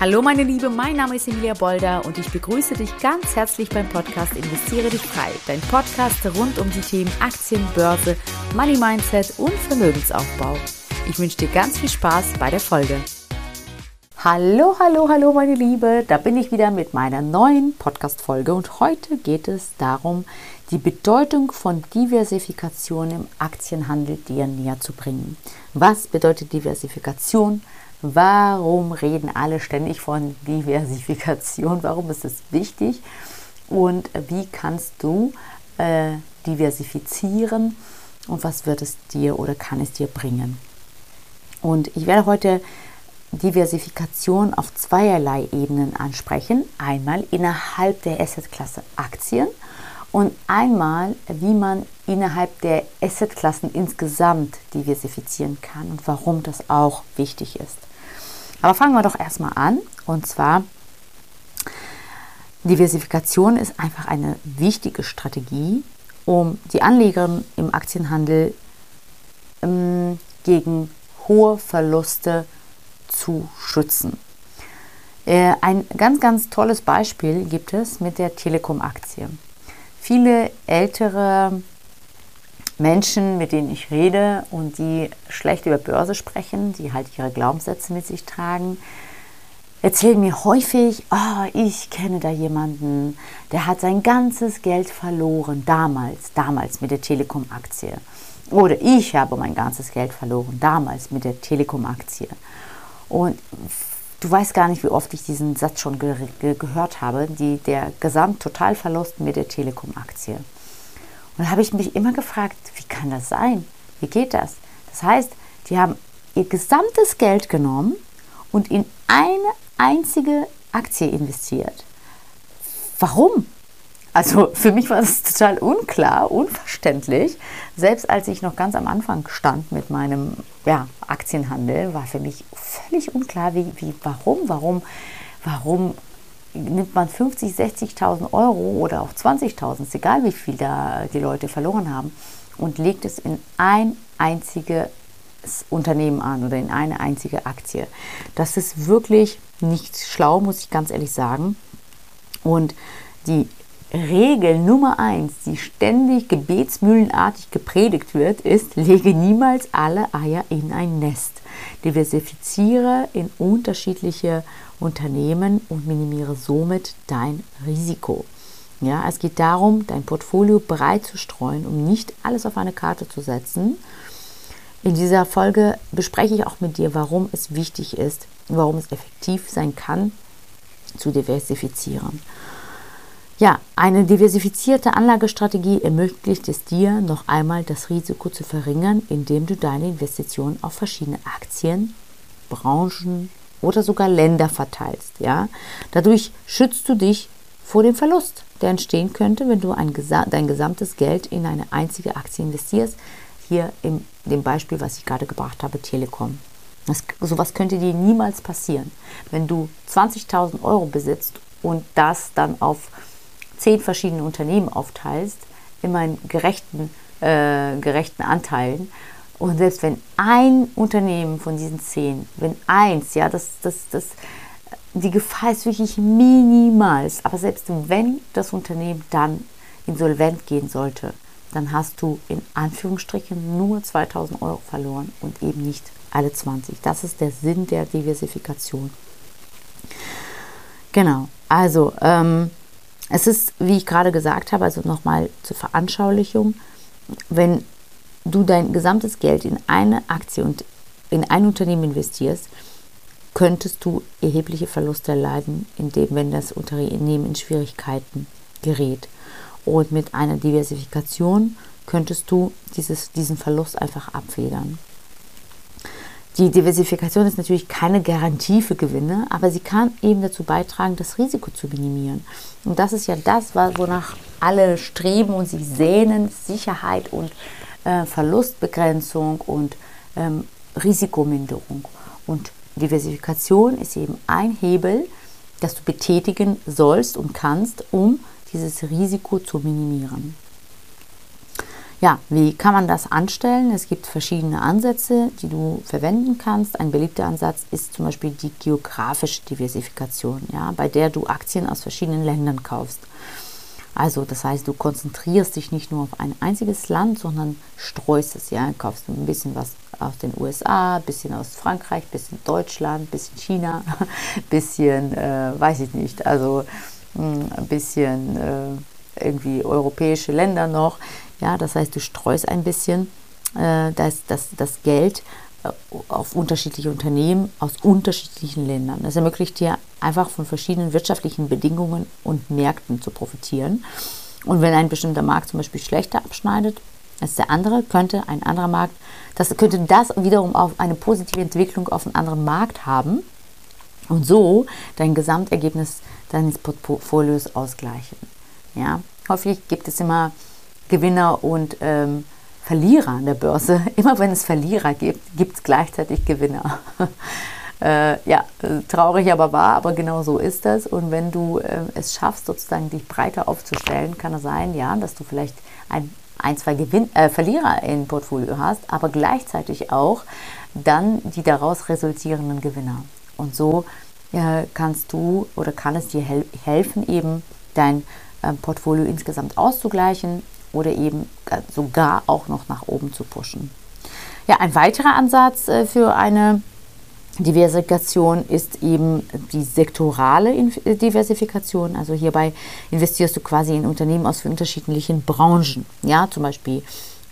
Hallo meine Liebe, mein Name ist Emilia Bolder und ich begrüße dich ganz herzlich beim Podcast Investiere dich frei, dein Podcast rund um die Themen Aktien, Börse, Money Mindset und Vermögensaufbau. Ich wünsche dir ganz viel Spaß bei der Folge. Hallo, hallo, hallo meine Liebe, da bin ich wieder mit meiner neuen Podcast-Folge und heute geht es darum, die Bedeutung von Diversifikation im Aktienhandel dir näher zu bringen. Was bedeutet Diversifikation? Warum reden alle ständig von Diversifikation? Warum ist es wichtig? Und wie kannst du äh, diversifizieren? Und was wird es dir oder kann es dir bringen? Und ich werde heute Diversifikation auf zweierlei Ebenen ansprechen. Einmal innerhalb der Assetklasse Aktien und einmal, wie man innerhalb der Assetklassen insgesamt diversifizieren kann und warum das auch wichtig ist. Aber fangen wir doch erstmal an. Und zwar, Diversifikation ist einfach eine wichtige Strategie, um die Anleger im Aktienhandel ähm, gegen hohe Verluste zu schützen. Äh, ein ganz, ganz tolles Beispiel gibt es mit der Telekom-Aktie. Viele ältere Menschen, mit denen ich rede und die schlecht über Börse sprechen, die halt ihre Glaubenssätze mit sich tragen, erzählen mir häufig, oh, ich kenne da jemanden, der hat sein ganzes Geld verloren, damals, damals mit der Telekom-Aktie. Oder ich habe mein ganzes Geld verloren, damals mit der Telekom-Aktie. Und du weißt gar nicht, wie oft ich diesen Satz schon ge ge gehört habe, die, der Gesamttotalverlust mit der Telekom-Aktie. Und da habe ich mich immer gefragt, wie kann das sein? Wie geht das? Das heißt, die haben ihr gesamtes Geld genommen und in eine einzige Aktie investiert. Warum? Also für mich war das total unklar, unverständlich. Selbst als ich noch ganz am Anfang stand mit meinem ja, Aktienhandel, war für mich völlig unklar, wie, wie, warum, warum, warum nimmt man 50, 60.000 Euro oder auch 20.000, ist egal wie viel da die Leute verloren haben, und legt es in ein einziges Unternehmen an oder in eine einzige Aktie. Das ist wirklich nicht schlau, muss ich ganz ehrlich sagen. Und die Regel Nummer eins, die ständig gebetsmühlenartig gepredigt wird, ist, lege niemals alle Eier in ein Nest. Diversifiziere in unterschiedliche Unternehmen und minimiere somit dein Risiko. Ja, es geht darum, dein Portfolio breit zu streuen, um nicht alles auf eine Karte zu setzen. In dieser Folge bespreche ich auch mit dir, warum es wichtig ist, warum es effektiv sein kann, zu diversifizieren. Ja, eine diversifizierte Anlagestrategie ermöglicht es dir, noch einmal das Risiko zu verringern, indem du deine Investitionen auf verschiedene Aktien, Branchen oder sogar Länder verteilst. Ja? Dadurch schützt du dich vor dem Verlust, der entstehen könnte, wenn du ein, dein gesamtes Geld in eine einzige Aktie investierst. Hier in dem Beispiel, was ich gerade gebracht habe, Telekom. Das, sowas könnte dir niemals passieren. Wenn du 20.000 Euro besitzt und das dann auf zehn verschiedene Unternehmen aufteilst, immer in gerechten, äh, gerechten Anteilen. Und selbst wenn ein Unternehmen von diesen zehn, wenn eins, ja, das, das, das, die Gefahr ist wirklich minimal. Aber selbst wenn das Unternehmen dann insolvent gehen sollte, dann hast du in Anführungsstrichen nur 2000 Euro verloren und eben nicht alle 20. Das ist der Sinn der Diversifikation. Genau, also ähm, es ist, wie ich gerade gesagt habe, also nochmal zur Veranschaulichung, wenn du dein gesamtes Geld in eine Aktie und in ein Unternehmen investierst, könntest du erhebliche Verluste erleiden, indem, wenn das Unternehmen in Schwierigkeiten gerät. Und mit einer Diversifikation könntest du dieses, diesen Verlust einfach abfedern. Die Diversifikation ist natürlich keine Garantie für Gewinne, aber sie kann eben dazu beitragen, das Risiko zu minimieren. Und das ist ja das, wonach alle streben und sich sehnen, Sicherheit und äh, Verlustbegrenzung und ähm, Risikominderung. Und Diversifikation ist eben ein Hebel, das du betätigen sollst und kannst, um dieses Risiko zu minimieren. Ja, wie kann man das anstellen? Es gibt verschiedene Ansätze, die du verwenden kannst. Ein beliebter Ansatz ist zum Beispiel die geografische Diversifikation, ja, bei der du Aktien aus verschiedenen Ländern kaufst. Also das heißt, du konzentrierst dich nicht nur auf ein einziges Land, sondern streust es. Ja, kaufst ein bisschen was aus den USA, ein bisschen aus Frankreich, ein bisschen Deutschland, ein bisschen China, ein bisschen, äh, weiß ich nicht, also hm, ein bisschen äh, irgendwie europäische Länder noch. Ja, das heißt, du streust ein bisschen äh, das, das, das Geld äh, auf unterschiedliche Unternehmen aus unterschiedlichen Ländern. Das ermöglicht dir einfach von verschiedenen wirtschaftlichen Bedingungen und Märkten zu profitieren. Und wenn ein bestimmter Markt zum Beispiel schlechter abschneidet als der andere, könnte ein anderer Markt, das könnte das wiederum auf eine positive Entwicklung auf einen anderen Markt haben und so dein Gesamtergebnis deines Portfolios ausgleichen. Ja, häufig gibt es immer Gewinner und ähm, Verlierer an der Börse. Immer wenn es Verlierer gibt, gibt es gleichzeitig Gewinner. äh, ja, traurig aber wahr, aber genau so ist das. Und wenn du äh, es schaffst, sozusagen dich breiter aufzustellen, kann es sein, ja, dass du vielleicht ein, ein zwei Gewinn äh, Verlierer im Portfolio hast, aber gleichzeitig auch dann die daraus resultierenden Gewinner. Und so äh, kannst du oder kann es dir hel helfen, eben dein ähm, Portfolio insgesamt auszugleichen oder eben sogar auch noch nach oben zu pushen. Ja, ein weiterer Ansatz äh, für eine Diversifikation ist eben die sektorale äh, Diversifikation. Also hierbei investierst du quasi in Unternehmen aus unterschiedlichen Branchen. Ja, zum Beispiel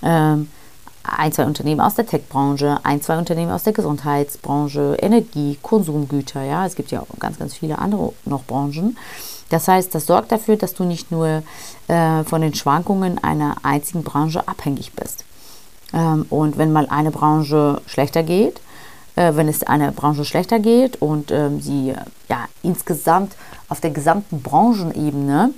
ähm, ein, zwei Unternehmen aus der Tech-Branche, ein, zwei Unternehmen aus der Gesundheitsbranche, Energie, Konsumgüter. Ja, es gibt ja auch ganz, ganz viele andere noch Branchen. Das heißt, das sorgt dafür, dass du nicht nur äh, von den Schwankungen einer einzigen Branche abhängig bist. Ähm, und wenn mal eine Branche schlechter geht, äh, wenn es einer Branche schlechter geht und ähm, sie ja insgesamt auf der gesamten Branchenebene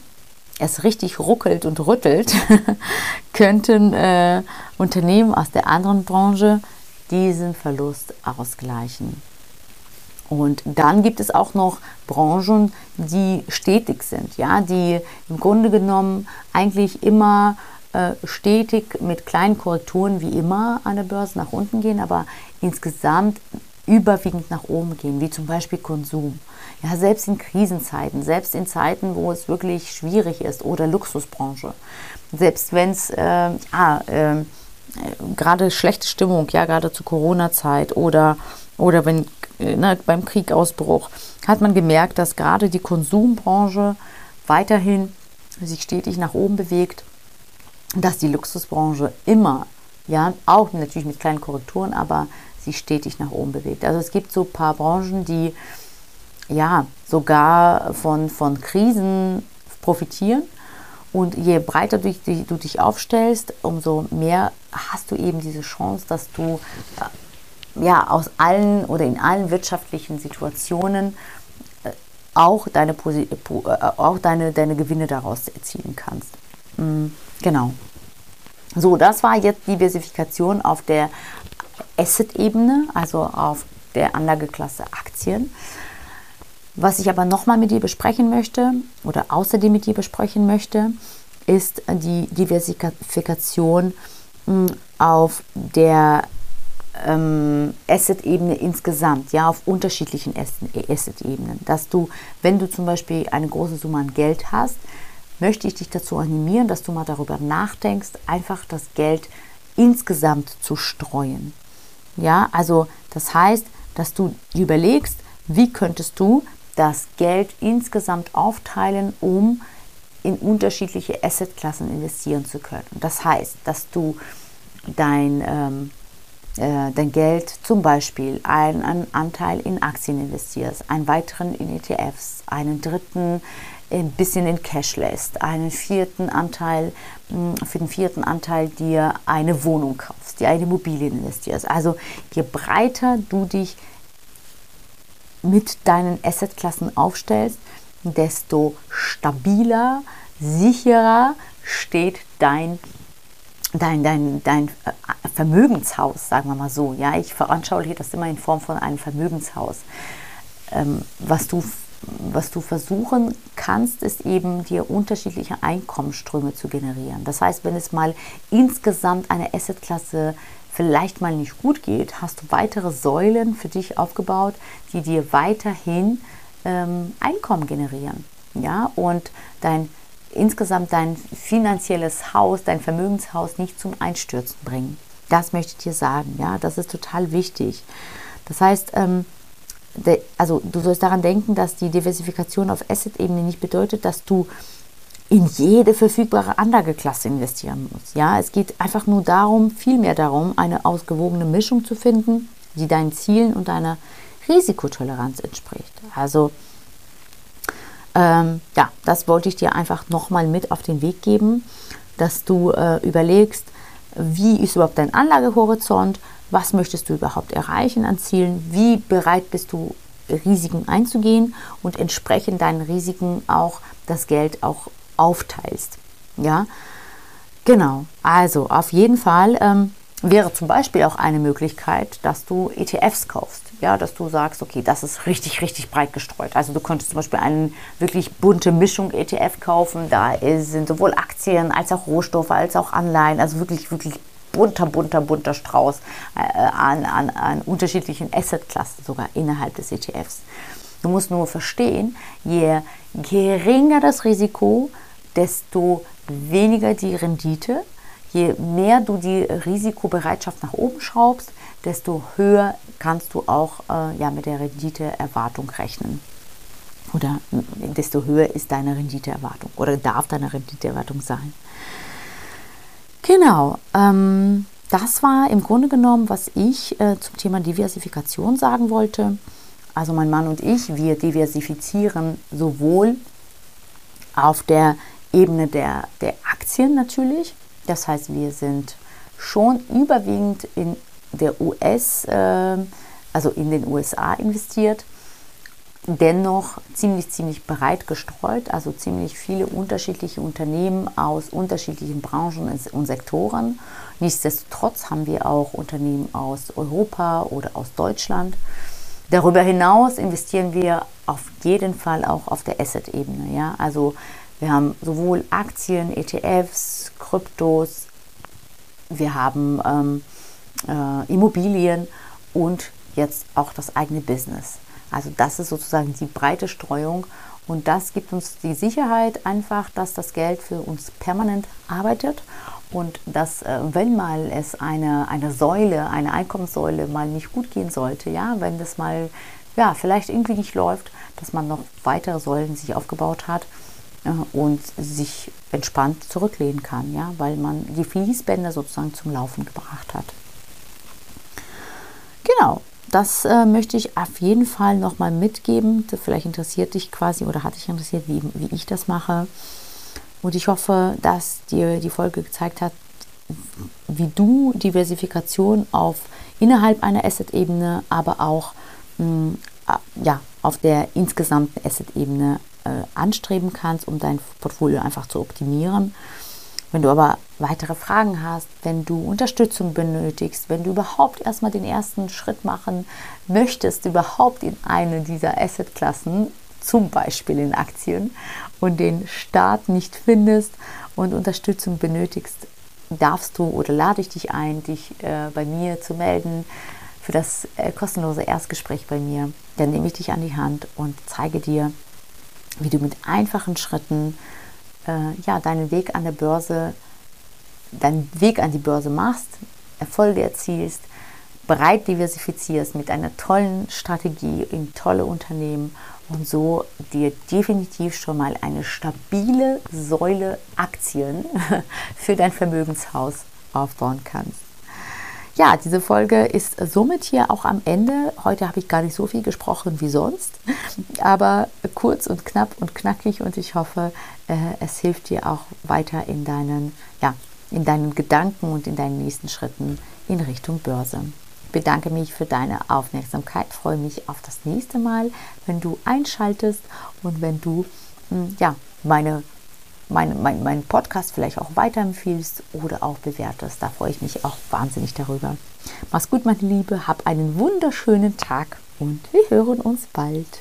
es richtig ruckelt und rüttelt, könnten äh, Unternehmen aus der anderen Branche diesen Verlust ausgleichen. Und dann gibt es auch noch Branchen, die stetig sind, ja, die im Grunde genommen eigentlich immer äh, stetig mit kleinen Korrekturen wie immer an der Börse nach unten gehen, aber insgesamt überwiegend nach oben gehen, wie zum Beispiel Konsum. Ja, selbst in Krisenzeiten, selbst in Zeiten, wo es wirklich schwierig ist oder Luxusbranche. Selbst wenn es äh, ah, äh, gerade schlechte Stimmung, ja, gerade zur Corona-Zeit oder, oder wenn ne, beim Kriegausbruch, hat man gemerkt, dass gerade die Konsumbranche weiterhin sich stetig nach oben bewegt, dass die Luxusbranche immer, ja, auch natürlich mit kleinen Korrekturen, aber sich stetig nach oben bewegt. Also es gibt so ein paar Branchen, die ja sogar von, von Krisen profitieren. Und je breiter du, du dich aufstellst, umso mehr hast du eben diese Chance, dass du äh, ja aus allen oder in allen wirtschaftlichen Situationen äh, auch deine, äh, auch deine, deine Gewinne daraus erzielen kannst. Mhm, genau. So, das war jetzt Diversifikation auf der Asset-Ebene, also auf der Anlageklasse Aktien. Was ich aber nochmal mit dir besprechen möchte oder außerdem mit dir besprechen möchte, ist die Diversifikation hm, auf der ähm, Asset-Ebene insgesamt, ja, auf unterschiedlichen Asset-Ebenen. Dass du, wenn du zum Beispiel eine große Summe an Geld hast, möchte ich dich dazu animieren, dass du mal darüber nachdenkst, einfach das Geld insgesamt zu streuen. Ja, also das heißt, dass du überlegst, wie könntest du das Geld insgesamt aufteilen, um in unterschiedliche Assetklassen investieren zu können. Das heißt, dass du dein, ähm, äh, dein Geld zum Beispiel einen Anteil in Aktien investierst, einen weiteren in ETFs, einen dritten ein bisschen in Cash lässt, einen vierten Anteil, hm, für den vierten Anteil dir eine Wohnung kaufst, dir eine Immobilie investierst. Also je breiter du dich mit deinen Assetklassen aufstellst, desto stabiler, sicherer steht dein dein, dein, dein äh, Vermögenshaus, sagen wir mal so. Ja, ich veranschauliche das immer in Form von einem Vermögenshaus, ähm, was du was du versuchen kannst, ist eben dir unterschiedliche Einkommensströme zu generieren. Das heißt, wenn es mal insgesamt eine Assetklasse vielleicht mal nicht gut geht, hast du weitere Säulen für dich aufgebaut, die dir weiterhin ähm, Einkommen generieren. Ja, und dein insgesamt dein finanzielles Haus, dein Vermögenshaus nicht zum Einstürzen bringen. Das möchte ich dir sagen. Ja, das ist total wichtig. Das heißt, ähm, de, also du sollst daran denken, dass die Diversifikation auf Asset-Ebene nicht bedeutet, dass du in jede verfügbare Anlageklasse investieren musst. Ja, es geht einfach nur darum, vielmehr darum, eine ausgewogene Mischung zu finden, die deinen Zielen und deiner Risikotoleranz entspricht. Also ähm, ja, das wollte ich dir einfach nochmal mit auf den Weg geben, dass du äh, überlegst, wie ist überhaupt dein Anlagehorizont, was möchtest du überhaupt erreichen an Zielen, wie bereit bist du, Risiken einzugehen und entsprechend deinen Risiken auch das Geld auch aufteilst. Ja, genau. Also auf jeden Fall ähm, wäre zum Beispiel auch eine Möglichkeit, dass du ETFs kaufst. Ja, dass du sagst, okay, das ist richtig, richtig breit gestreut. Also du könntest zum Beispiel eine wirklich bunte Mischung ETF kaufen. Da sind sowohl Aktien als auch Rohstoffe, als auch Anleihen. Also wirklich, wirklich bunter, bunter, bunter Strauß äh, an, an, an unterschiedlichen Assetklassen sogar innerhalb des ETFs. Du musst nur verstehen, je geringer das Risiko, desto weniger die Rendite Je mehr du die Risikobereitschaft nach oben schraubst, desto höher kannst du auch äh, ja, mit der Renditeerwartung rechnen. Oder desto höher ist deine Renditeerwartung oder darf deine Renditeerwartung sein. Genau, ähm, das war im Grunde genommen, was ich äh, zum Thema Diversifikation sagen wollte. Also mein Mann und ich, wir diversifizieren sowohl auf der Ebene der, der Aktien natürlich, das heißt, wir sind schon überwiegend in der US, äh, also in den USA investiert, dennoch ziemlich, ziemlich breit gestreut, also ziemlich viele unterschiedliche Unternehmen aus unterschiedlichen Branchen und Sektoren. Nichtsdestotrotz haben wir auch Unternehmen aus Europa oder aus Deutschland. Darüber hinaus investieren wir auf jeden Fall auch auf der Asset-Ebene. Ja? Also wir haben sowohl Aktien, ETFs, Kryptos, wir haben ähm, äh, Immobilien und jetzt auch das eigene Business. Also das ist sozusagen die breite Streuung und das gibt uns die Sicherheit einfach, dass das Geld für uns permanent arbeitet und dass, äh, wenn mal es eine, eine Säule, eine Einkommenssäule mal nicht gut gehen sollte, ja, wenn das mal ja, vielleicht irgendwie nicht läuft, dass man noch weitere Säulen sich aufgebaut hat, und sich entspannt zurücklehnen kann, ja, weil man die Fließbänder sozusagen zum Laufen gebracht hat. Genau, das äh, möchte ich auf jeden Fall nochmal mitgeben. Vielleicht interessiert dich quasi oder hat dich interessiert, wie, wie ich das mache. Und ich hoffe, dass dir die Folge gezeigt hat, wie du Diversifikation auf innerhalb einer Asset-Ebene, aber auch mh, mm, ja, auf der insgesamten Asset-Ebene äh, anstreben kannst, um dein Portfolio einfach zu optimieren. Wenn du aber weitere Fragen hast, wenn du Unterstützung benötigst, wenn du überhaupt erstmal den ersten Schritt machen möchtest, überhaupt in eine dieser Assetklassen, zum Beispiel in Aktien, und den Start nicht findest und Unterstützung benötigst, darfst du oder lade ich dich ein, dich äh, bei mir zu melden für das äh, kostenlose Erstgespräch bei mir. Dann nehme ich dich an die Hand und zeige dir, wie du mit einfachen Schritten äh, ja, deinen Weg an der Börse, deinen Weg an die Börse machst, Erfolge erzielst, breit diversifizierst mit einer tollen Strategie in tolle Unternehmen und so dir definitiv schon mal eine stabile Säule Aktien für dein Vermögenshaus aufbauen kannst. Ja, diese Folge ist somit hier auch am Ende. Heute habe ich gar nicht so viel gesprochen wie sonst, aber kurz und knapp und knackig und ich hoffe, äh, es hilft dir auch weiter in deinen, ja, in deinen Gedanken und in deinen nächsten Schritten in Richtung Börse. Ich bedanke mich für deine Aufmerksamkeit, freue mich auf das nächste Mal, wenn du einschaltest und wenn du hm, ja, meine meinen mein, mein Podcast vielleicht auch weiterempfiehlst oder auch bewertest. Da freue ich mich auch wahnsinnig darüber. Mach's gut, meine Liebe, hab einen wunderschönen Tag und wir hören uns bald.